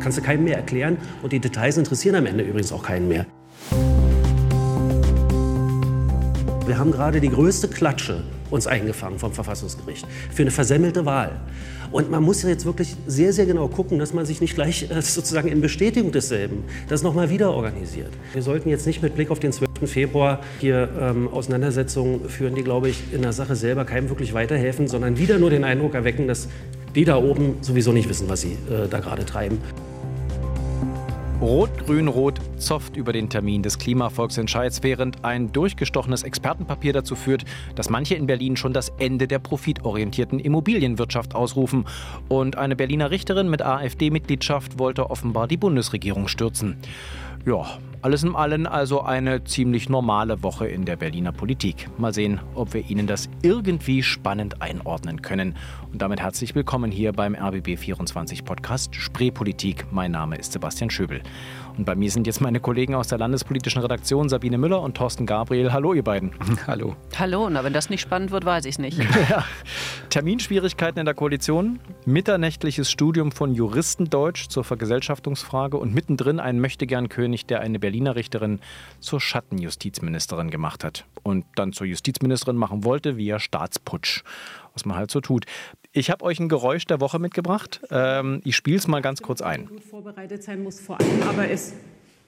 kannst du keinem mehr erklären und die Details interessieren am Ende übrigens auch keinen mehr. Wir haben gerade die größte Klatsche uns eingefangen vom Verfassungsgericht für eine versemmelte Wahl. Und man muss jetzt wirklich sehr, sehr genau gucken, dass man sich nicht gleich äh, sozusagen in Bestätigung desselben das nochmal wieder organisiert. Wir sollten jetzt nicht mit Blick auf den 12. Februar hier ähm, Auseinandersetzungen führen, die, glaube ich, in der Sache selber keinem wirklich weiterhelfen, sondern wieder nur den Eindruck erwecken, dass die da oben sowieso nicht wissen, was sie äh, da gerade treiben. Rot-Grün-Rot zofft über den Termin des Klimavolksentscheids, während ein durchgestochenes Expertenpapier dazu führt, dass manche in Berlin schon das Ende der profitorientierten Immobilienwirtschaft ausrufen. Und eine Berliner Richterin mit AfD-Mitgliedschaft wollte offenbar die Bundesregierung stürzen. Ja, alles in allem also eine ziemlich normale Woche in der Berliner Politik. Mal sehen, ob wir Ihnen das irgendwie spannend einordnen können. Und damit herzlich willkommen hier beim RBB24 Podcast Spreepolitik. Mein Name ist Sebastian Schöbel. Und bei mir sind jetzt meine Kollegen aus der landespolitischen Redaktion Sabine Müller und Thorsten Gabriel. Hallo, ihr beiden. Hallo. Hallo, na, wenn das nicht spannend wird, weiß ich es nicht. ja. Terminschwierigkeiten in der Koalition, mitternächtliches Studium von Juristendeutsch zur Vergesellschaftungsfrage und mittendrin ein Möchtegern-König, der eine Berliner Richterin zur Schattenjustizministerin gemacht hat und dann zur Justizministerin machen wollte via Staatsputsch was man halt so tut. Ich habe euch ein Geräusch der Woche mitgebracht. Ähm, ich spiele es mal ganz kurz ein. Gut vorbereitet sein muss vor allem, aber es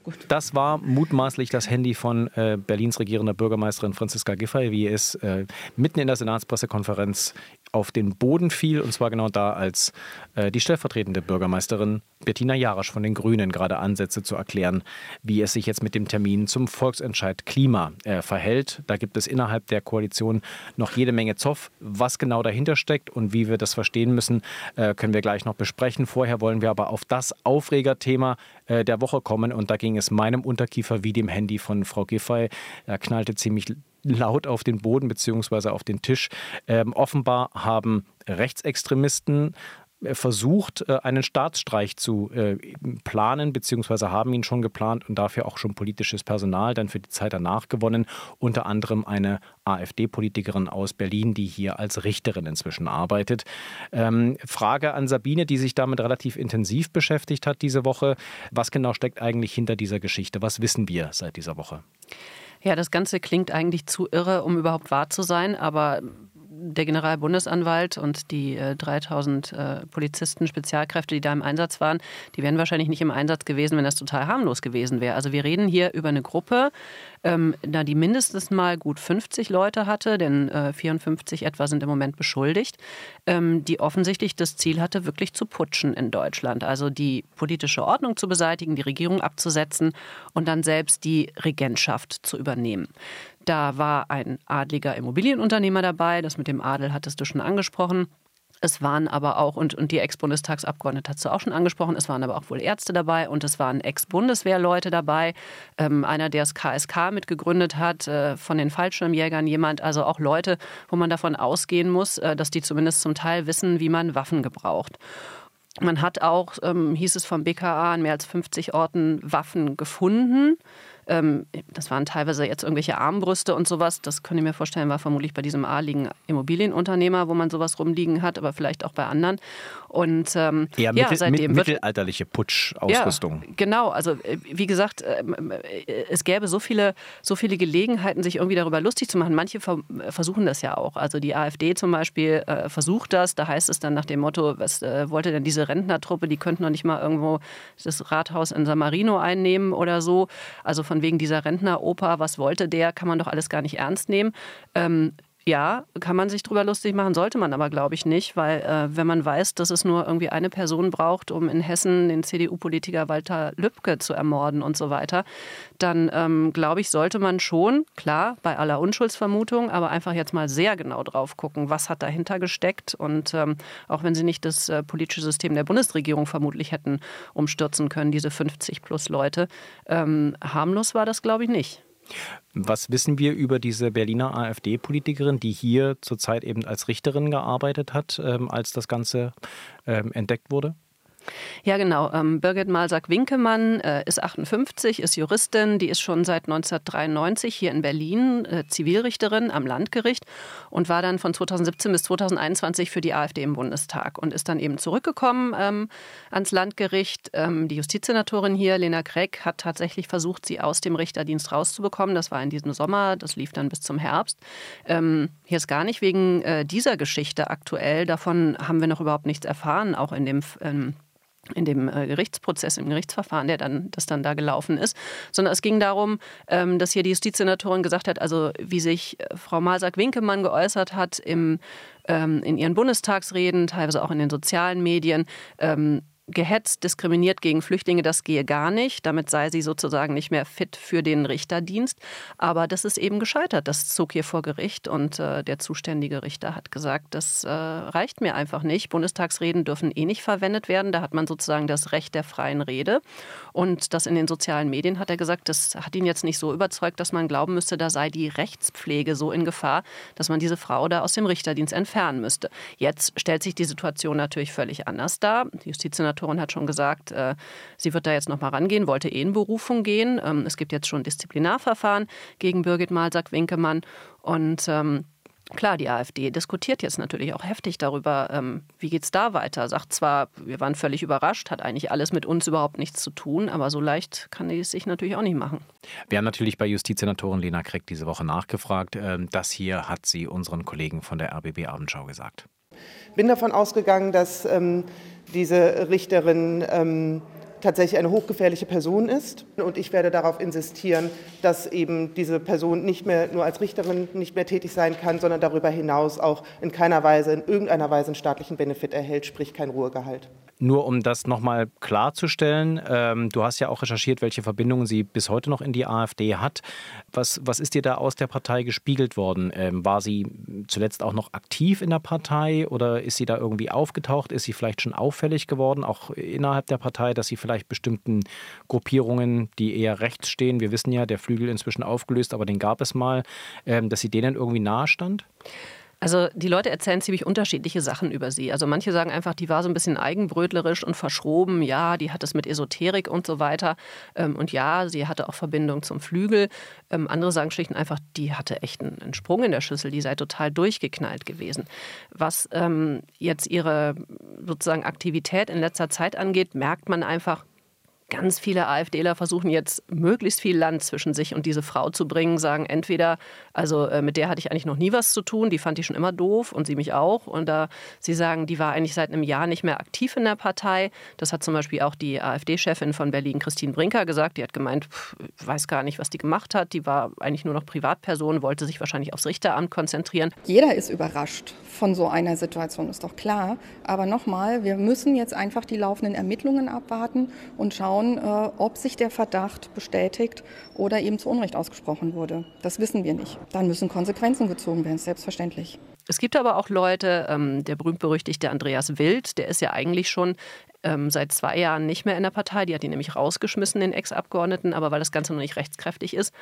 Gut. Das war mutmaßlich das Handy von äh, Berlins regierender Bürgermeisterin Franziska Giffey, wie es äh, mitten in der Senatspressekonferenz auf den Boden fiel. Und zwar genau da, als äh, die stellvertretende Bürgermeisterin Bettina Jarasch von den Grünen gerade ansetze zu erklären, wie es sich jetzt mit dem Termin zum Volksentscheid Klima äh, verhält. Da gibt es innerhalb der Koalition noch jede Menge Zoff. Was genau dahinter steckt und wie wir das verstehen müssen, äh, können wir gleich noch besprechen. Vorher wollen wir aber auf das Aufregerthema äh, der Woche kommen. Und da ging es meinem Unterkiefer wie dem Handy von Frau Giffey. Er knallte ziemlich laut auf den Boden bzw. auf den Tisch. Ähm, offenbar haben Rechtsextremisten versucht, äh, einen Staatsstreich zu äh, planen, beziehungsweise haben ihn schon geplant und dafür auch schon politisches Personal dann für die Zeit danach gewonnen. Unter anderem eine AfD-Politikerin aus Berlin, die hier als Richterin inzwischen arbeitet. Ähm, Frage an Sabine, die sich damit relativ intensiv beschäftigt hat diese Woche. Was genau steckt eigentlich hinter dieser Geschichte? Was wissen wir seit dieser Woche? Ja, das Ganze klingt eigentlich zu irre, um überhaupt wahr zu sein, aber der Generalbundesanwalt und die äh, 3000 äh, Polizisten, Spezialkräfte, die da im Einsatz waren, die wären wahrscheinlich nicht im Einsatz gewesen, wenn das total harmlos gewesen wäre. Also wir reden hier über eine Gruppe, ähm, na, die mindestens mal gut 50 Leute hatte, denn äh, 54 etwa sind im Moment beschuldigt, ähm, die offensichtlich das Ziel hatte, wirklich zu putschen in Deutschland. Also die politische Ordnung zu beseitigen, die Regierung abzusetzen und dann selbst die Regentschaft zu übernehmen. Da war ein adliger Immobilienunternehmer dabei, das mit dem Adel hattest du schon angesprochen. Es waren aber auch, und, und die Ex-Bundestagsabgeordnete hast du auch schon angesprochen, es waren aber auch wohl Ärzte dabei und es waren Ex-Bundeswehrleute dabei. Ähm, einer, der das KSK mitgegründet hat, äh, von den Fallschirmjägern jemand, also auch Leute, wo man davon ausgehen muss, äh, dass die zumindest zum Teil wissen, wie man Waffen gebraucht. Man hat auch, ähm, hieß es vom BKA, an mehr als 50 Orten Waffen gefunden. Ähm, das waren teilweise jetzt irgendwelche Armbrüste und sowas. Das könnte ich mir vorstellen, war vermutlich bei diesem adligen Immobilienunternehmer, wo man sowas rumliegen hat, aber vielleicht auch bei anderen. Und ähm, ja, ja, seitdem mit, mittelalterliche Putschausrüstung. Ja, genau. Also äh, wie gesagt, ähm, äh, es gäbe so viele, so viele Gelegenheiten, sich irgendwie darüber lustig zu machen. Manche versuchen das ja auch. Also die AfD zum Beispiel äh, versucht das. Da heißt es dann nach dem Motto, was wollte denn diese Rentnertruppe? Die könnten noch nicht mal irgendwo das Rathaus in San Marino einnehmen oder so. Also von wegen dieser Rentneroper, was wollte der, kann man doch alles gar nicht ernst nehmen. Ähm, ja, kann man sich drüber lustig machen, sollte man aber, glaube ich, nicht, weil äh, wenn man weiß, dass es nur irgendwie eine Person braucht, um in Hessen den CDU-Politiker Walter Lübcke zu ermorden und so weiter, dann ähm, glaube ich, sollte man schon, klar, bei aller Unschuldsvermutung, aber einfach jetzt mal sehr genau drauf gucken, was hat dahinter gesteckt und ähm, auch wenn sie nicht das äh, politische System der Bundesregierung vermutlich hätten umstürzen können, diese 50 plus Leute, ähm, harmlos war das, glaube ich, nicht. Was wissen wir über diese Berliner AfD-Politikerin, die hier zurzeit eben als Richterin gearbeitet hat, ähm, als das Ganze ähm, entdeckt wurde? Ja, genau. Ähm, Birgit Malsack-Winkemann äh, ist 58, ist Juristin, die ist schon seit 1993 hier in Berlin äh, Zivilrichterin am Landgericht und war dann von 2017 bis 2021 für die AfD im Bundestag und ist dann eben zurückgekommen ähm, ans Landgericht. Ähm, die Justizsenatorin hier, Lena Kreck, hat tatsächlich versucht, sie aus dem Richterdienst rauszubekommen. Das war in diesem Sommer, das lief dann bis zum Herbst. Hier ist gar nicht wegen äh, dieser Geschichte aktuell. Davon haben wir noch überhaupt nichts erfahren, auch in dem in dem äh, Gerichtsprozess, im Gerichtsverfahren, der dann, das dann da gelaufen ist, sondern es ging darum, ähm, dass hier die Justizsenatorin gesagt hat, also wie sich äh, Frau Malsack-Winkemann geäußert hat im, ähm, in ihren Bundestagsreden, teilweise auch in den sozialen Medien, ähm, gehetzt, diskriminiert gegen Flüchtlinge, das gehe gar nicht. Damit sei sie sozusagen nicht mehr fit für den Richterdienst. Aber das ist eben gescheitert. Das zog hier vor Gericht und äh, der zuständige Richter hat gesagt, das äh, reicht mir einfach nicht. Bundestagsreden dürfen eh nicht verwendet werden. Da hat man sozusagen das Recht der freien Rede. Und das in den sozialen Medien hat er gesagt, das hat ihn jetzt nicht so überzeugt, dass man glauben müsste, da sei die Rechtspflege so in Gefahr, dass man diese Frau da aus dem Richterdienst entfernen müsste. Jetzt stellt sich die Situation natürlich völlig anders dar. Die Justizsenatorin hat schon gesagt, äh, sie wird da jetzt noch mal rangehen, wollte eh in Berufung gehen. Ähm, es gibt jetzt schon Disziplinarverfahren gegen Birgit Malsack-Winkemann. Und ähm, Klar, die AfD diskutiert jetzt natürlich auch heftig darüber, ähm, wie geht es da weiter. Sagt zwar, wir waren völlig überrascht, hat eigentlich alles mit uns überhaupt nichts zu tun, aber so leicht kann die es sich natürlich auch nicht machen. Wir haben natürlich bei Justizsenatorin Lena Kreck diese Woche nachgefragt. Das hier hat sie unseren Kollegen von der RBB Abendschau gesagt. Ich bin davon ausgegangen, dass ähm, diese Richterin ähm, tatsächlich eine hochgefährliche Person ist. Und ich werde darauf insistieren, dass eben diese Person nicht mehr nur als Richterin nicht mehr tätig sein kann, sondern darüber hinaus auch in keiner Weise, in irgendeiner Weise einen staatlichen Benefit erhält, sprich kein Ruhegehalt. Nur um das nochmal klarzustellen, ähm, du hast ja auch recherchiert, welche Verbindungen sie bis heute noch in die AfD hat. Was, was ist dir da aus der Partei gespiegelt worden? Ähm, war sie zuletzt auch noch aktiv in der Partei oder ist sie da irgendwie aufgetaucht? Ist sie vielleicht schon auffällig geworden, auch innerhalb der Partei, dass sie vielleicht bestimmten Gruppierungen, die eher rechts stehen, wir wissen ja, der Flügel inzwischen aufgelöst, aber den gab es mal, ähm, dass sie denen irgendwie nahe stand? Also die Leute erzählen ziemlich unterschiedliche Sachen über sie. Also manche sagen einfach, die war so ein bisschen eigenbrötlerisch und verschroben. Ja, die hat es mit Esoterik und so weiter. Ähm, und ja, sie hatte auch Verbindung zum Flügel. Ähm, andere sagen schlicht und einfach, die hatte echt einen Sprung in der Schüssel. Die sei total durchgeknallt gewesen. Was ähm, jetzt ihre sozusagen Aktivität in letzter Zeit angeht, merkt man einfach, Ganz viele AfDler versuchen jetzt möglichst viel Land zwischen sich und diese Frau zu bringen, sagen entweder, also äh, mit der hatte ich eigentlich noch nie was zu tun, die fand ich schon immer doof und sie mich auch. Und da sie sagen, die war eigentlich seit einem Jahr nicht mehr aktiv in der Partei. Das hat zum Beispiel auch die AfD-Chefin von Berlin, Christine Brinker, gesagt. Die hat gemeint, pff, weiß gar nicht, was die gemacht hat. Die war eigentlich nur noch Privatperson, wollte sich wahrscheinlich aufs Richteramt konzentrieren. Jeder ist überrascht von so einer Situation, ist doch klar. Aber nochmal, wir müssen jetzt einfach die laufenden Ermittlungen abwarten und schauen, schauen, äh, ob sich der Verdacht bestätigt oder eben zu Unrecht ausgesprochen wurde. Das wissen wir nicht. Dann müssen Konsequenzen gezogen werden, selbstverständlich. Es gibt aber auch Leute, ähm, der berühmt-berüchtigte Andreas Wild, der ist ja eigentlich schon ähm, seit zwei Jahren nicht mehr in der Partei. Die hat ihn nämlich rausgeschmissen, den Ex-Abgeordneten, aber weil das Ganze noch nicht rechtskräftig ist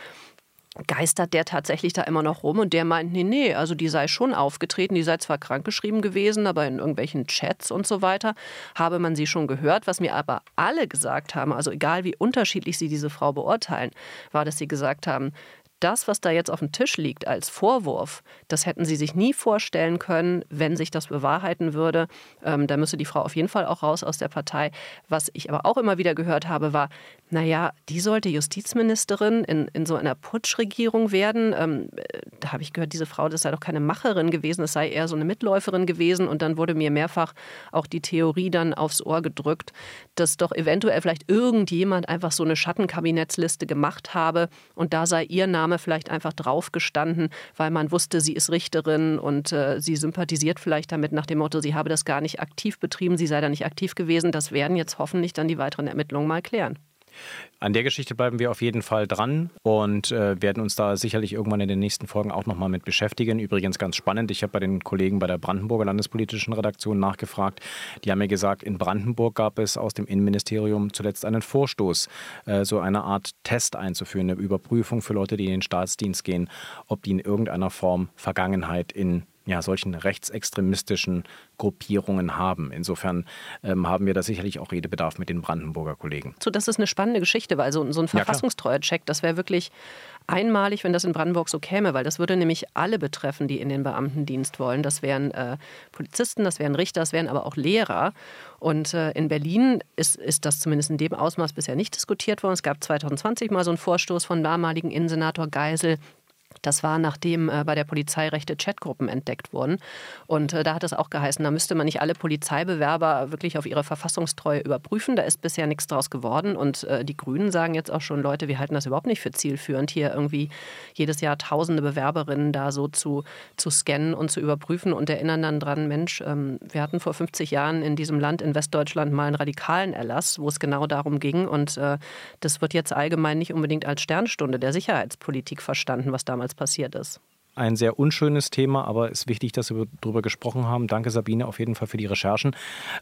geistert der tatsächlich da immer noch rum und der meint, nee, nee, also die sei schon aufgetreten, die sei zwar krankgeschrieben gewesen, aber in irgendwelchen Chats und so weiter habe man sie schon gehört. Was mir aber alle gesagt haben, also egal wie unterschiedlich sie diese Frau beurteilen, war, dass sie gesagt haben, das, was da jetzt auf dem Tisch liegt als Vorwurf, das hätten sie sich nie vorstellen können, wenn sich das bewahrheiten würde. Ähm, da müsse die Frau auf jeden Fall auch raus aus der Partei. Was ich aber auch immer wieder gehört habe, war, naja, die sollte Justizministerin in, in so einer Putschregierung werden. Ähm, da habe ich gehört, diese Frau, das sei doch keine Macherin gewesen, das sei eher so eine Mitläuferin gewesen. Und dann wurde mir mehrfach auch die Theorie dann aufs Ohr gedrückt, dass doch eventuell vielleicht irgendjemand einfach so eine Schattenkabinettsliste gemacht habe und da sei ihr Name vielleicht einfach drauf gestanden, weil man wusste, sie ist Richterin und äh, sie sympathisiert vielleicht damit nach dem Motto, sie habe das gar nicht aktiv betrieben, sie sei da nicht aktiv gewesen. Das werden jetzt hoffentlich dann die weiteren Ermittlungen mal klären. An der Geschichte bleiben wir auf jeden Fall dran und äh, werden uns da sicherlich irgendwann in den nächsten Folgen auch nochmal mit beschäftigen. Übrigens ganz spannend, ich habe bei den Kollegen bei der Brandenburger Landespolitischen Redaktion nachgefragt. Die haben mir gesagt, in Brandenburg gab es aus dem Innenministerium zuletzt einen Vorstoß, äh, so eine Art Test einzuführen, eine Überprüfung für Leute, die in den Staatsdienst gehen, ob die in irgendeiner Form Vergangenheit in ja, solchen rechtsextremistischen Gruppierungen haben. Insofern ähm, haben wir da sicherlich auch Redebedarf mit den Brandenburger Kollegen. So, das ist eine spannende Geschichte, weil so, so ein verfassungstreuer Check, das wäre wirklich einmalig, wenn das in Brandenburg so käme, weil das würde nämlich alle betreffen, die in den Beamtendienst wollen. Das wären äh, Polizisten, das wären Richter, das wären aber auch Lehrer. Und äh, in Berlin ist, ist das zumindest in dem Ausmaß bisher nicht diskutiert worden. Es gab 2020 mal so einen Vorstoß von damaligen Innensenator Geisel, das war, nachdem äh, bei der Polizei rechte Chatgruppen entdeckt wurden. Und äh, da hat es auch geheißen, da müsste man nicht alle Polizeibewerber wirklich auf ihre Verfassungstreue überprüfen. Da ist bisher nichts draus geworden. Und äh, die Grünen sagen jetzt auch schon, Leute, wir halten das überhaupt nicht für zielführend, hier irgendwie jedes Jahr tausende Bewerberinnen da so zu, zu scannen und zu überprüfen und erinnern dann dran, Mensch, ähm, wir hatten vor 50 Jahren in diesem Land, in Westdeutschland, mal einen radikalen Erlass, wo es genau darum ging. Und äh, das wird jetzt allgemein nicht unbedingt als Sternstunde der Sicherheitspolitik verstanden, was damals damals passiert ist. Ein sehr unschönes Thema, aber es ist wichtig, dass wir darüber gesprochen haben. Danke, Sabine, auf jeden Fall für die Recherchen.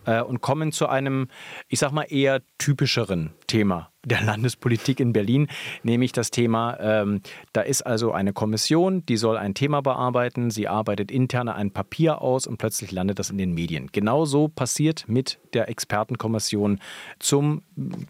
Äh, und kommen zu einem, ich sag mal, eher typischeren Thema der Landespolitik in Berlin, nämlich das Thema, ähm, da ist also eine Kommission, die soll ein Thema bearbeiten, sie arbeitet intern ein Papier aus und plötzlich landet das in den Medien. Genauso passiert mit der Expertenkommission zum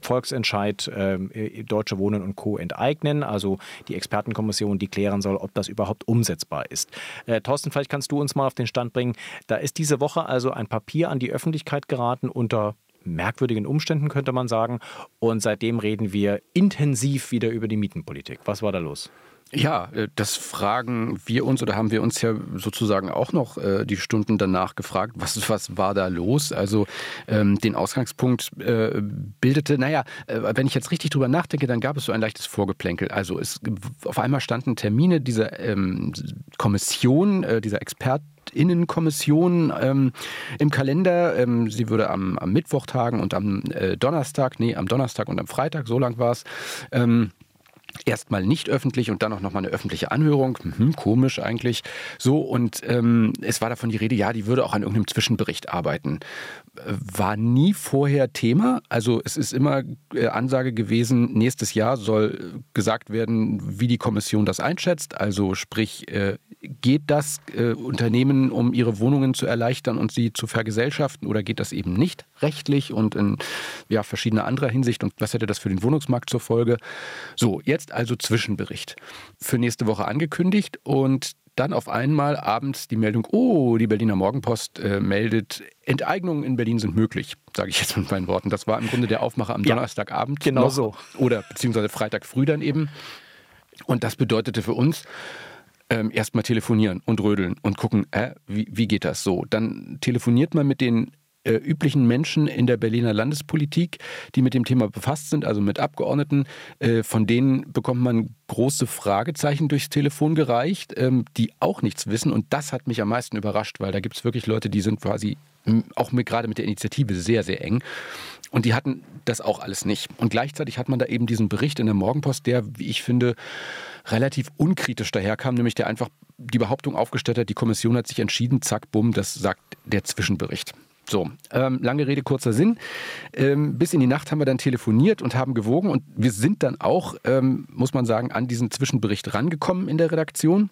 Volksentscheid äh, Deutsche Wohnen und Co. enteignen, also die Expertenkommission, die klären soll, ob das überhaupt umsetzbar ist. Äh, Thorsten, vielleicht kannst du uns mal auf den Stand bringen, da ist diese Woche also ein Papier an die Öffentlichkeit geraten unter merkwürdigen Umständen, könnte man sagen. Und seitdem reden wir intensiv wieder über die Mietenpolitik. Was war da los? Ja, äh, das fragen wir uns oder haben wir uns ja sozusagen auch noch äh, die Stunden danach gefragt, was, was war da los? Also ähm, den Ausgangspunkt äh, bildete, naja, äh, wenn ich jetzt richtig drüber nachdenke, dann gab es so ein leichtes Vorgeplänkel. Also es auf einmal standen Termine dieser ähm, Kommission, äh, dieser Experten, Innenkommission ähm, im Kalender. Ähm, sie würde am, am, Mittwoch tagen und am äh, Donnerstag, nee, am Donnerstag und am Freitag, so lang war es. Ähm, erstmal nicht öffentlich und dann auch nochmal eine öffentliche Anhörung. Hm, komisch eigentlich. So, und ähm, es war davon die Rede, ja, die würde auch an irgendeinem Zwischenbericht arbeiten. War nie vorher Thema. Also es ist immer äh, Ansage gewesen, nächstes Jahr soll gesagt werden, wie die Kommission das einschätzt. Also sprich, äh, geht das äh, Unternehmen, um ihre Wohnungen zu erleichtern und sie zu vergesellschaften oder geht das eben nicht rechtlich und in ja, verschiedener anderer Hinsicht und was hätte das für den Wohnungsmarkt zur Folge? So, jetzt also Zwischenbericht für nächste Woche angekündigt und dann auf einmal abends die Meldung, oh, die Berliner Morgenpost äh, meldet, Enteignungen in Berlin sind möglich, sage ich jetzt mit meinen Worten. Das war im Grunde der Aufmacher am ja, Donnerstagabend. Genau noch, so. Oder beziehungsweise Freitag früh dann eben. Und das bedeutete für uns, ähm, erstmal telefonieren und rödeln und gucken, äh, wie, wie geht das so? Dann telefoniert man mit den äh, üblichen Menschen in der Berliner Landespolitik, die mit dem Thema befasst sind, also mit Abgeordneten. Äh, von denen bekommt man große Fragezeichen durchs Telefon gereicht, ähm, die auch nichts wissen. Und das hat mich am meisten überrascht, weil da gibt es wirklich Leute, die sind quasi auch mit, gerade mit der Initiative sehr, sehr eng. Und die hatten das auch alles nicht. Und gleichzeitig hat man da eben diesen Bericht in der Morgenpost, der, wie ich finde, relativ unkritisch daherkam, nämlich der einfach die Behauptung aufgestellt hat, die Kommission hat sich entschieden, zack, bumm, das sagt der Zwischenbericht. So, ähm, lange Rede, kurzer Sinn. Ähm, bis in die Nacht haben wir dann telefoniert und haben gewogen und wir sind dann auch, ähm, muss man sagen, an diesen Zwischenbericht rangekommen in der Redaktion.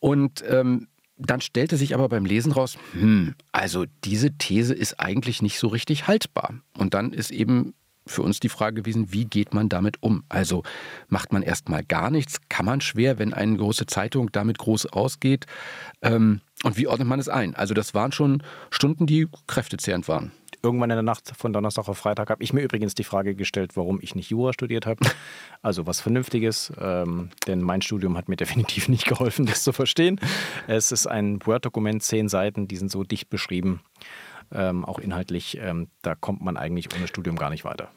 Und ähm, dann stellte sich aber beim Lesen raus, hm, also diese These ist eigentlich nicht so richtig haltbar. Und dann ist eben für uns die Frage gewesen, wie geht man damit um? Also macht man erstmal gar nichts? Kann man schwer, wenn eine große Zeitung damit groß ausgeht? Ähm, und wie ordnet man es ein? Also das waren schon Stunden, die kräftezehrend waren. Irgendwann in der Nacht von Donnerstag auf Freitag habe ich mir übrigens die Frage gestellt, warum ich nicht Jura studiert habe. Also was Vernünftiges, ähm, denn mein Studium hat mir definitiv nicht geholfen, das zu verstehen. Es ist ein Word-Dokument, zehn Seiten, die sind so dicht beschrieben, ähm, auch inhaltlich. Ähm, da kommt man eigentlich ohne Studium gar nicht weiter.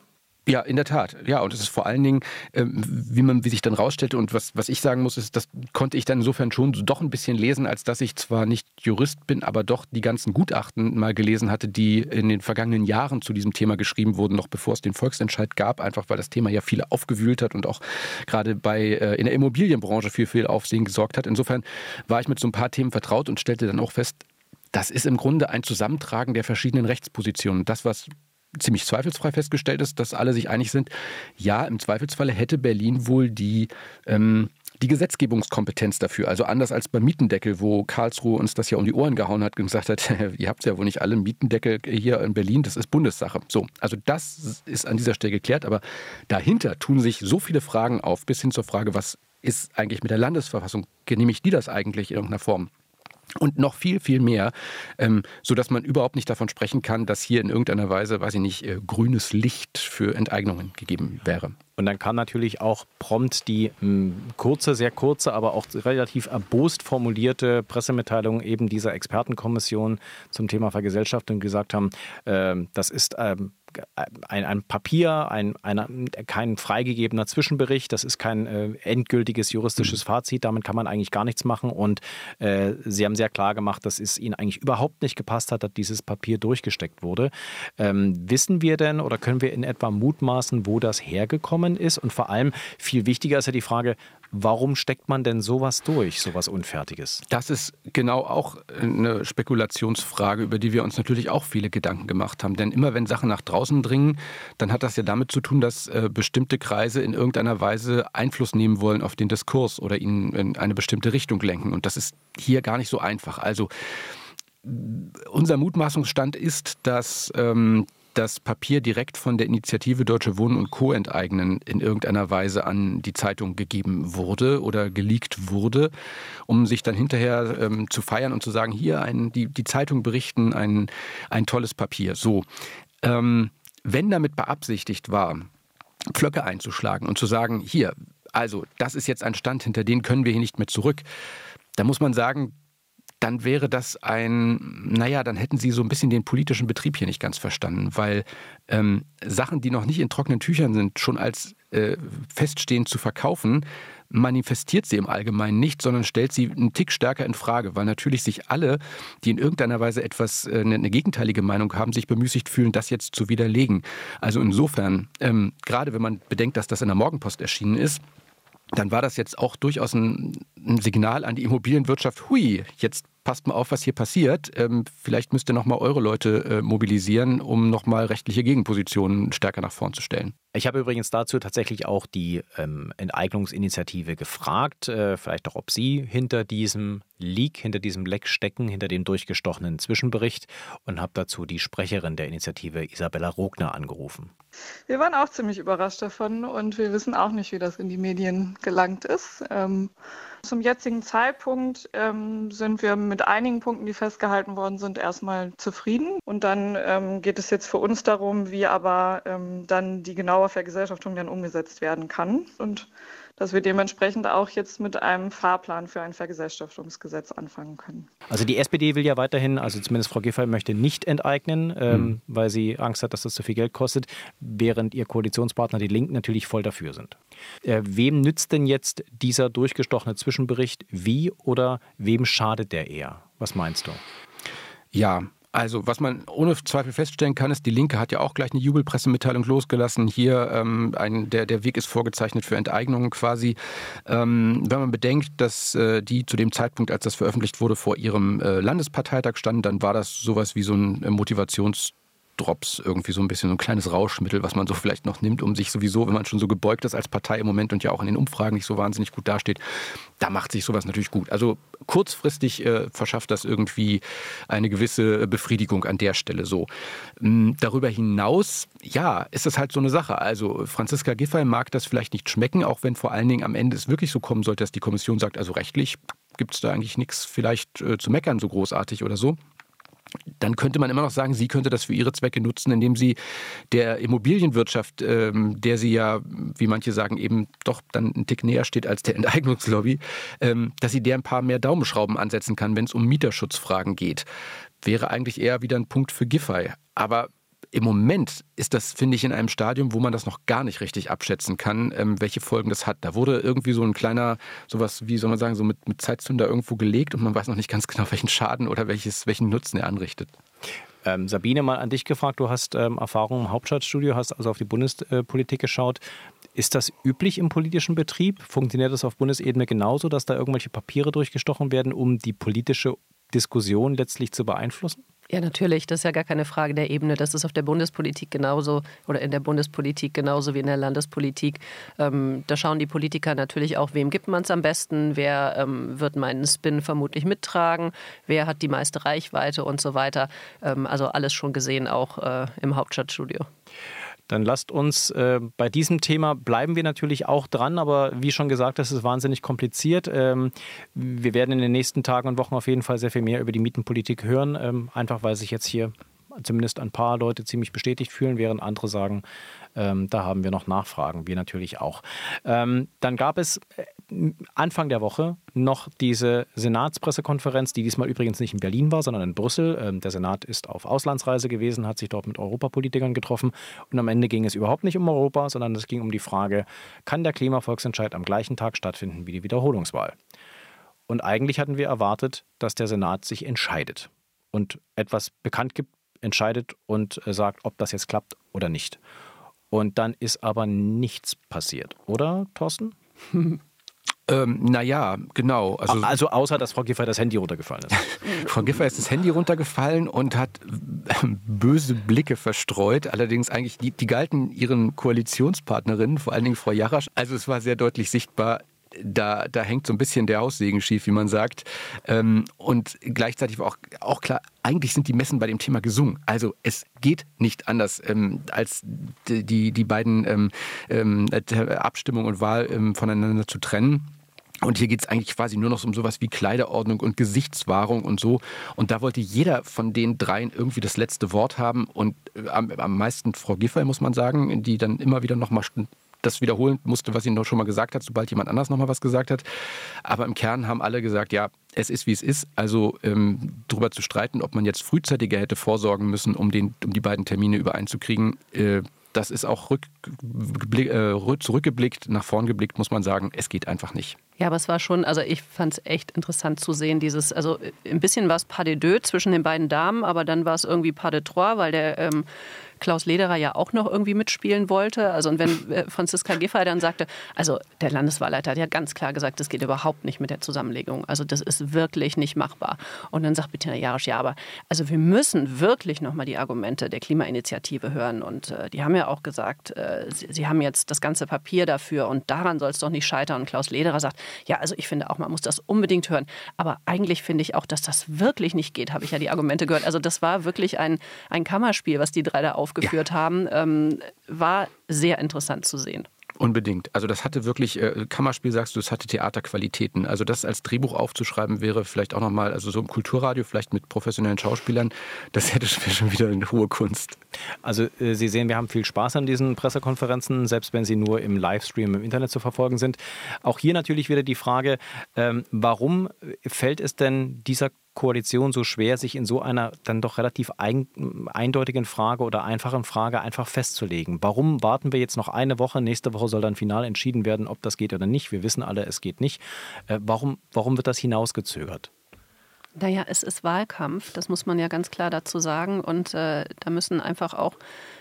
Ja, in der Tat. Ja, und es ist vor allen Dingen, ähm, wie man, wie sich dann rausstellte und was, was ich sagen muss, ist, das konnte ich dann insofern schon doch ein bisschen lesen, als dass ich zwar nicht Jurist bin, aber doch die ganzen Gutachten mal gelesen hatte, die in den vergangenen Jahren zu diesem Thema geschrieben wurden, noch bevor es den Volksentscheid gab, einfach weil das Thema ja viele aufgewühlt hat und auch gerade bei äh, in der Immobilienbranche für viel Aufsehen gesorgt hat. Insofern war ich mit so ein paar Themen vertraut und stellte dann auch fest, das ist im Grunde ein Zusammentragen der verschiedenen Rechtspositionen. Das, was ziemlich zweifelsfrei festgestellt ist, dass alle sich einig sind, ja, im Zweifelsfalle hätte Berlin wohl die, ähm, die Gesetzgebungskompetenz dafür. Also anders als beim Mietendeckel, wo Karlsruhe uns das ja um die Ohren gehauen hat und gesagt hat, ihr habt ja wohl nicht alle Mietendeckel hier in Berlin, das ist Bundessache. So, also das ist an dieser Stelle geklärt, aber dahinter tun sich so viele Fragen auf, bis hin zur Frage, was ist eigentlich mit der Landesverfassung? Genehmigt die das eigentlich in irgendeiner Form? Und noch viel, viel mehr, ähm, sodass man überhaupt nicht davon sprechen kann, dass hier in irgendeiner Weise, weiß ich nicht, äh, grünes Licht für Enteignungen gegeben wäre. Und dann kam natürlich auch prompt die mh, hm, kurze, sehr kurze, aber auch relativ erbost formulierte Pressemitteilung eben dieser Expertenkommission zum Thema Vergesellschaftung gesagt haben, äh, das ist ähm, ein, ein Papier, ein, ein, kein freigegebener Zwischenbericht, das ist kein äh, endgültiges juristisches mhm. Fazit, damit kann man eigentlich gar nichts machen. Und äh, Sie haben sehr klar gemacht, dass es Ihnen eigentlich überhaupt nicht gepasst hat, dass dieses Papier durchgesteckt wurde. Ähm, wissen wir denn oder können wir in etwa mutmaßen, wo das hergekommen ist? Und vor allem viel wichtiger ist ja die Frage, Warum steckt man denn sowas durch, sowas Unfertiges? Das ist genau auch eine Spekulationsfrage, über die wir uns natürlich auch viele Gedanken gemacht haben. Denn immer wenn Sachen nach draußen dringen, dann hat das ja damit zu tun, dass äh, bestimmte Kreise in irgendeiner Weise Einfluss nehmen wollen auf den Diskurs oder ihn in eine bestimmte Richtung lenken. Und das ist hier gar nicht so einfach. Also unser Mutmaßungsstand ist, dass ähm, das Papier direkt von der Initiative Deutsche Wohnen und Co. enteignen in irgendeiner Weise an die Zeitung gegeben wurde oder geleakt wurde, um sich dann hinterher ähm, zu feiern und zu sagen, hier ein, die, die Zeitung berichten ein, ein tolles Papier. So. Ähm, wenn damit beabsichtigt war, Pflöcke einzuschlagen und zu sagen, hier, also das ist jetzt ein Stand, hinter den können wir hier nicht mehr zurück, da muss man sagen, dann wäre das ein, naja, dann hätten Sie so ein bisschen den politischen Betrieb hier nicht ganz verstanden, weil ähm, Sachen, die noch nicht in trockenen Tüchern sind, schon als äh, feststehend zu verkaufen, manifestiert sie im Allgemeinen nicht, sondern stellt sie einen Tick stärker in Frage, weil natürlich sich alle, die in irgendeiner Weise etwas, äh, eine gegenteilige Meinung haben, sich bemüßigt fühlen, das jetzt zu widerlegen. Also insofern, ähm, gerade wenn man bedenkt, dass das in der Morgenpost erschienen ist, dann war das jetzt auch durchaus ein, ein, Signal an die Immobilienwirtschaft, hui, jetzt passt mal auf, was hier passiert. Ähm, vielleicht müsst ihr nochmal eure Leute äh, mobilisieren, um nochmal rechtliche Gegenpositionen stärker nach vorn zu stellen. Ich habe übrigens dazu tatsächlich auch die ähm, Enteignungsinitiative gefragt, äh, vielleicht auch, ob Sie hinter diesem Leak, hinter diesem Leck stecken, hinter dem durchgestochenen Zwischenbericht und habe dazu die Sprecherin der Initiative Isabella Rogner angerufen. Wir waren auch ziemlich überrascht davon und wir wissen auch nicht, wie das in die Medien gelangt ist. Ähm, zum jetzigen Zeitpunkt ähm, sind wir mit einigen Punkten, die festgehalten worden sind, erstmal zufrieden. Und dann ähm, geht es jetzt für uns darum, wie aber ähm, dann die genaue Vergesellschaftung dann umgesetzt werden kann. Und dass wir dementsprechend auch jetzt mit einem Fahrplan für ein Vergesellschaftungsgesetz anfangen können. Also die SPD will ja weiterhin, also zumindest Frau Giffey möchte nicht enteignen, ähm, mhm. weil sie Angst hat, dass das zu viel Geld kostet, während ihr Koalitionspartner die Linken natürlich voll dafür sind. Äh, wem nützt denn jetzt dieser durchgestochene Zwischenbericht wie oder wem schadet der eher? Was meinst du? Ja, also, was man ohne Zweifel feststellen kann, ist, die Linke hat ja auch gleich eine Jubelpressemitteilung losgelassen. Hier, ähm, ein, der, der Weg ist vorgezeichnet für Enteignungen quasi. Ähm, wenn man bedenkt, dass äh, die zu dem Zeitpunkt, als das veröffentlicht wurde, vor ihrem äh, Landesparteitag standen, dann war das sowas wie so ein äh, Motivations- Drops, irgendwie so ein bisschen so ein kleines Rauschmittel, was man so vielleicht noch nimmt, um sich sowieso, wenn man schon so gebeugt ist als Partei im Moment und ja auch in den Umfragen nicht so wahnsinnig gut dasteht, da macht sich sowas natürlich gut. Also kurzfristig äh, verschafft das irgendwie eine gewisse Befriedigung an der Stelle so. Ähm, darüber hinaus, ja, ist das halt so eine Sache. Also Franziska Giffey mag das vielleicht nicht schmecken, auch wenn vor allen Dingen am Ende es wirklich so kommen sollte, dass die Kommission sagt, also rechtlich gibt es da eigentlich nichts vielleicht äh, zu meckern so großartig oder so dann könnte man immer noch sagen, sie könnte das für ihre Zwecke nutzen, indem sie der Immobilienwirtschaft, ähm, der sie ja, wie manche sagen, eben doch dann einen Tick näher steht als der Enteignungslobby, ähm, dass sie der ein paar mehr Daumenschrauben ansetzen kann, wenn es um Mieterschutzfragen geht. Wäre eigentlich eher wieder ein Punkt für Giffey. Aber im Moment ist das, finde ich, in einem Stadium, wo man das noch gar nicht richtig abschätzen kann, ähm, welche Folgen das hat. Da wurde irgendwie so ein kleiner, sowas, wie soll man sagen, so mit, mit Zeitzünder irgendwo gelegt und man weiß noch nicht ganz genau, welchen Schaden oder welches, welchen Nutzen er anrichtet. Ähm, Sabine, mal an dich gefragt. Du hast ähm, Erfahrung im Hauptstadtstudio, hast also auf die Bundespolitik geschaut. Ist das üblich im politischen Betrieb? Funktioniert das auf Bundesebene genauso, dass da irgendwelche Papiere durchgestochen werden, um die politische Diskussion letztlich zu beeinflussen? Ja, natürlich, das ist ja gar keine Frage der Ebene. Das ist auf der Bundespolitik genauso oder in der Bundespolitik genauso wie in der Landespolitik. Ähm, da schauen die Politiker natürlich auch, wem gibt man es am besten, wer ähm, wird meinen Spin vermutlich mittragen, wer hat die meiste Reichweite und so weiter. Ähm, also alles schon gesehen, auch äh, im Hauptstadtstudio. Dann lasst uns äh, bei diesem Thema bleiben wir natürlich auch dran, aber wie schon gesagt, das ist wahnsinnig kompliziert. Ähm, wir werden in den nächsten Tagen und Wochen auf jeden Fall sehr viel mehr über die Mietenpolitik hören, ähm, einfach weil sich jetzt hier zumindest ein paar Leute ziemlich bestätigt fühlen, während andere sagen, ähm, da haben wir noch Nachfragen, wir natürlich auch. Ähm, dann gab es äh, Anfang der Woche noch diese Senatspressekonferenz, die diesmal übrigens nicht in Berlin war, sondern in Brüssel. Ähm, der Senat ist auf Auslandsreise gewesen, hat sich dort mit Europapolitikern getroffen und am Ende ging es überhaupt nicht um Europa, sondern es ging um die Frage, kann der Klimavolksentscheid am gleichen Tag stattfinden wie die Wiederholungswahl? Und eigentlich hatten wir erwartet, dass der Senat sich entscheidet und etwas bekannt gibt, entscheidet und äh, sagt, ob das jetzt klappt oder nicht. Und dann ist aber nichts passiert, oder, Thorsten? Ähm, naja, genau. Also, also außer, dass Frau Giffey das Handy runtergefallen ist. Frau Giffey ist das Handy runtergefallen und hat böse Blicke verstreut. Allerdings eigentlich, die, die galten ihren Koalitionspartnerinnen, vor allen Dingen Frau Jarasch. Also es war sehr deutlich sichtbar, da, da hängt so ein bisschen der Haussegen schief, wie man sagt. Ähm, und gleichzeitig war auch, auch klar, eigentlich sind die Messen bei dem Thema gesungen. Also es geht nicht anders, ähm, als die, die, beiden ähm, ähm Abstimmung und Wahl ähm, voneinander zu trennen. Und hier geht es eigentlich quasi nur noch um sowas wie Kleiderordnung und Gesichtswahrung und so. Und da wollte jeder von den dreien irgendwie das letzte Wort haben. Und äh, am, am meisten Frau Giffey, muss man sagen, die dann immer wieder nochmal das wiederholen musste, was sie noch schon mal gesagt hat, sobald jemand anders noch mal was gesagt hat. Aber im Kern haben alle gesagt, ja, es ist wie es ist. Also ähm, darüber zu streiten, ob man jetzt frühzeitiger hätte vorsorgen müssen, um, den, um die beiden Termine übereinzukriegen, äh, das ist auch äh, zurückgeblickt, nach vorn geblickt, muss man sagen, es geht einfach nicht. Ja, aber es war schon, also ich fand es echt interessant zu sehen, dieses, also ein bisschen war es pas de deux zwischen den beiden Damen, aber dann war es irgendwie pas de trois, weil der ähm, Klaus Lederer ja auch noch irgendwie mitspielen wollte. Also und wenn äh, Franziska Giffey dann sagte, also der Landeswahlleiter hat ja ganz klar gesagt, das geht überhaupt nicht mit der Zusammenlegung. Also das ist wirklich nicht machbar. Und dann sagt Bettina Jarisch, ja, aber also wir müssen wirklich nochmal die Argumente der Klimainitiative hören. Und äh, die haben ja auch gesagt, äh, sie, sie, haben jetzt das ganze Papier dafür und daran soll es doch nicht scheitern. Und Klaus Lederer sagt, ja, also ich finde auch, man muss das unbedingt hören. Aber eigentlich finde ich auch, dass das wirklich nicht geht, habe ich ja die Argumente gehört. Also das war wirklich ein, ein Kammerspiel, was die drei da auf aufgeführt ja. haben, ähm, war sehr interessant zu sehen. Unbedingt. Also das hatte wirklich, äh, Kammerspiel sagst du, es hatte Theaterqualitäten. Also das als Drehbuch aufzuschreiben wäre vielleicht auch nochmal, also so im Kulturradio, vielleicht mit professionellen Schauspielern, das hätte schon wieder eine hohe Kunst. Also äh, Sie sehen, wir haben viel Spaß an diesen Pressekonferenzen, selbst wenn sie nur im Livestream im Internet zu verfolgen sind. Auch hier natürlich wieder die Frage, ähm, warum fällt es denn dieser Koalition so schwer, sich in so einer dann doch relativ ein, eindeutigen Frage oder einfachen Frage einfach festzulegen? Warum warten wir jetzt noch eine Woche? Nächste Woche soll dann final entschieden werden, ob das geht oder nicht. Wir wissen alle, es geht nicht. Äh, warum, warum wird das hinausgezögert? Naja, es ist Wahlkampf, das muss man ja ganz klar dazu sagen. Und äh, da müssen einfach auch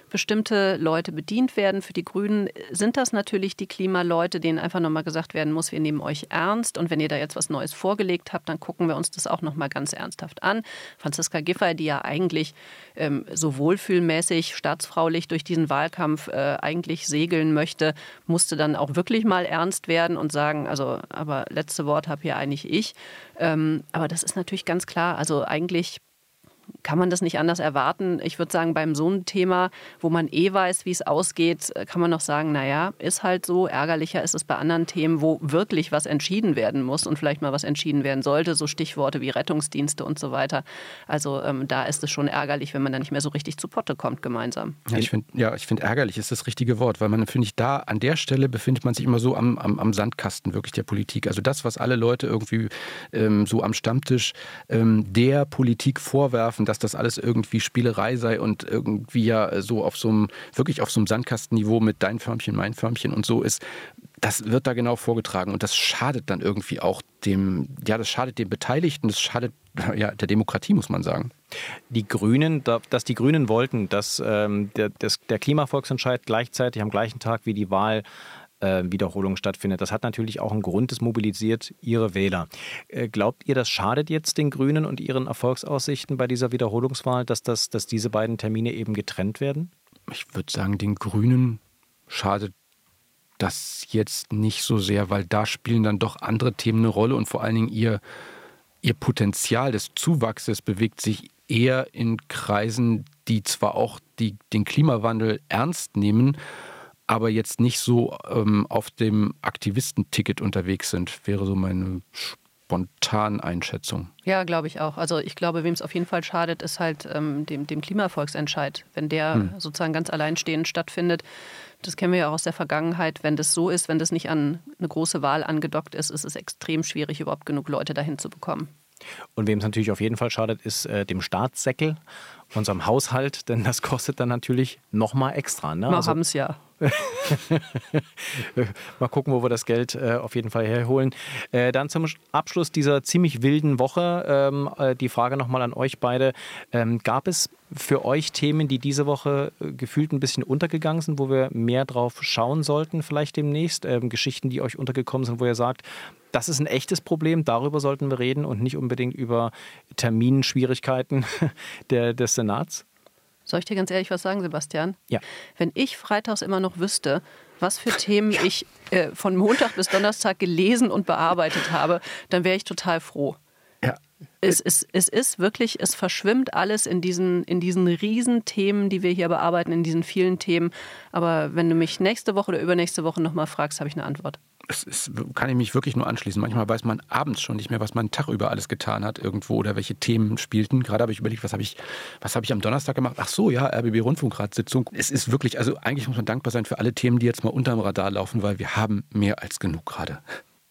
bestimmte Leute bedient werden. Für die Grünen sind das natürlich die Klimaleute, denen einfach nochmal gesagt werden muss, wir nehmen euch ernst. Und wenn ihr da jetzt was Neues vorgelegt habt, dann gucken wir uns das auch nochmal ganz ernsthaft an. Franziska Giffey, die ja eigentlich ähm, so wohlfühlmäßig, staatsfraulich durch diesen Wahlkampf äh, eigentlich segeln möchte, musste dann auch wirklich mal ernst werden und sagen, also, aber letzte Wort habe hier eigentlich ich. Ähm, aber das ist natürlich ganz klar, also eigentlich kann man das nicht anders erwarten. Ich würde sagen, beim so einem Thema, wo man eh weiß, wie es ausgeht, kann man noch sagen, naja, ist halt so. Ärgerlicher ist es bei anderen Themen, wo wirklich was entschieden werden muss und vielleicht mal was entschieden werden sollte, so Stichworte wie Rettungsdienste und so weiter. Also ähm, da ist es schon ärgerlich, wenn man da nicht mehr so richtig zu Potte kommt gemeinsam. Ja, ich finde, ja, find ärgerlich ist das richtige Wort, weil man, finde ich, da an der Stelle befindet man sich immer so am, am, am Sandkasten wirklich der Politik. Also das, was alle Leute irgendwie ähm, so am Stammtisch ähm, der Politik vorwerfen, dass das alles irgendwie Spielerei sei und irgendwie ja so auf so einem, wirklich auf so einem Sandkastenniveau mit dein Förmchen, mein Förmchen und so ist, das wird da genau vorgetragen und das schadet dann irgendwie auch dem, ja, das schadet den Beteiligten, das schadet ja, der Demokratie, muss man sagen. Die Grünen, dass die Grünen wollten, dass ähm, der Klimavolksentscheid gleichzeitig am gleichen Tag wie die Wahl Äh, stattfindet. Das hat natürlich auch einen Grund, es mobilisiert ihre Wähler. Äh, glaubt ihr, das schadet jetzt den Grünen und ihren Erfolgsaussichten bei dieser Wiederholungswahl, dass, das, dass diese beiden Termine eben getrennt werden? Ich würde sagen, den Grünen schadet das jetzt nicht so sehr, weil da spielen dann doch andere Themen eine Rolle und vor allen Dingen ihr, ihr Potenzial des Zuwachses bewegt sich eher in Kreisen, die zwar auch die, den Klimawandel ernst nehmen, aber jetzt nicht so ähm, auf dem Aktivistenticket unterwegs sind, wäre so meine spontane Einschätzung. Ja, glaube ich auch. Also ich glaube, wem es auf jeden Fall schadet, ist halt ähm, dem, dem Klimavolksentscheid. Wenn der hm. sozusagen ganz alleinstehend stattfindet, das kennen wir ja auch aus der Vergangenheit, wenn das so ist, wenn das nicht an eine große Wahl angedockt ist, ist es extrem schwierig, überhaupt genug Leute dahin zu bekommen. Und wem es natürlich auf jeden Fall schadet, ist äh, dem Staatssäckel, unserem Haushalt, denn das kostet dann natürlich nochmal extra. Ne? Wir also, haben es ja. Mal gucken, wo wir das Geld äh, auf jeden Fall herholen. Äh, dann zum Abschluss dieser ziemlich wilden Woche ähm, äh, die Frage nochmal an euch beide. Ähm, gab es für euch Themen, die diese Woche äh, gefühlt ein bisschen untergegangen sind, wo wir mehr drauf schauen sollten, vielleicht demnächst? Ähm, Geschichten, die euch untergekommen sind, wo ihr sagt, das ist ein echtes Problem, darüber sollten wir reden und nicht unbedingt über Terminschwierigkeiten der, des Senats? Soll ich dir ganz ehrlich was sagen, Sebastian? Ja. Wenn ich freitags immer noch wüsste, was für Themen ja. ich äh, von Montag bis Donnerstag gelesen und bearbeitet habe, dann wäre ich total froh. Ja. Es, es, es ist wirklich, es verschwimmt alles in diesen, in diesen Riesenthemen, die wir hier bearbeiten, in diesen vielen Themen. Aber wenn du mich nächste Woche oder übernächste Woche nochmal fragst, habe ich eine Antwort es ist, kann ich mich wirklich nur anschließen. Manchmal weiß man abends schon nicht mehr, was man Tag über alles getan hat irgendwo oder welche Themen spielten. Gerade habe ich überlegt, was habe ich, was habe ich am Donnerstag gemacht? Ach so, ja, RBB Rundfunkratssitzung. Es ist wirklich, also eigentlich muss man dankbar sein für alle Themen, die jetzt mal unterm Radar laufen, weil wir haben mehr als genug gerade.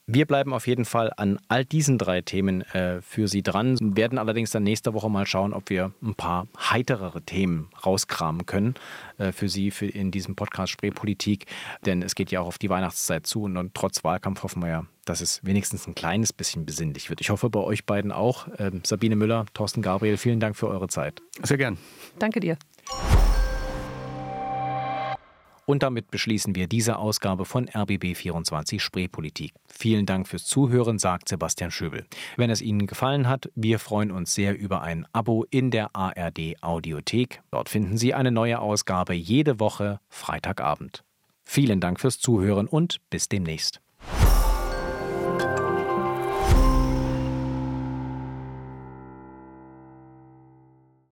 Wir bleiben auf jeden Fall an all diesen drei Themen äh, für Sie dran, werden allerdings dann nächste Woche mal schauen, ob wir ein paar heiterere Themen rauskramen können äh, für Sie für in diesem Podcast Spreepolitik. Denn es geht ja auch auf die Weihnachtszeit zu und, und, trotz Wahlkampf hoffen wir ja, dass es wenigstens ein kleines bisschen besinnlich wird. Ich hoffe bei euch beiden auch. Ähm, Sabine Müller, Thorsten Gabriel, vielen Dank für eure Zeit. Sehr gern. Danke dir. Und damit beschließen wir diese Ausgabe von RBB24 Spreepolitik. Vielen Dank fürs Zuhören, sagt Sebastian Schöbel. Wenn es Ihnen gefallen hat, wir freuen uns sehr über ein Abo in der ARD Audiothek. Dort finden Sie eine neue Ausgabe jede Woche Freitagabend. Vielen Dank fürs Zuhören und bis demnächst.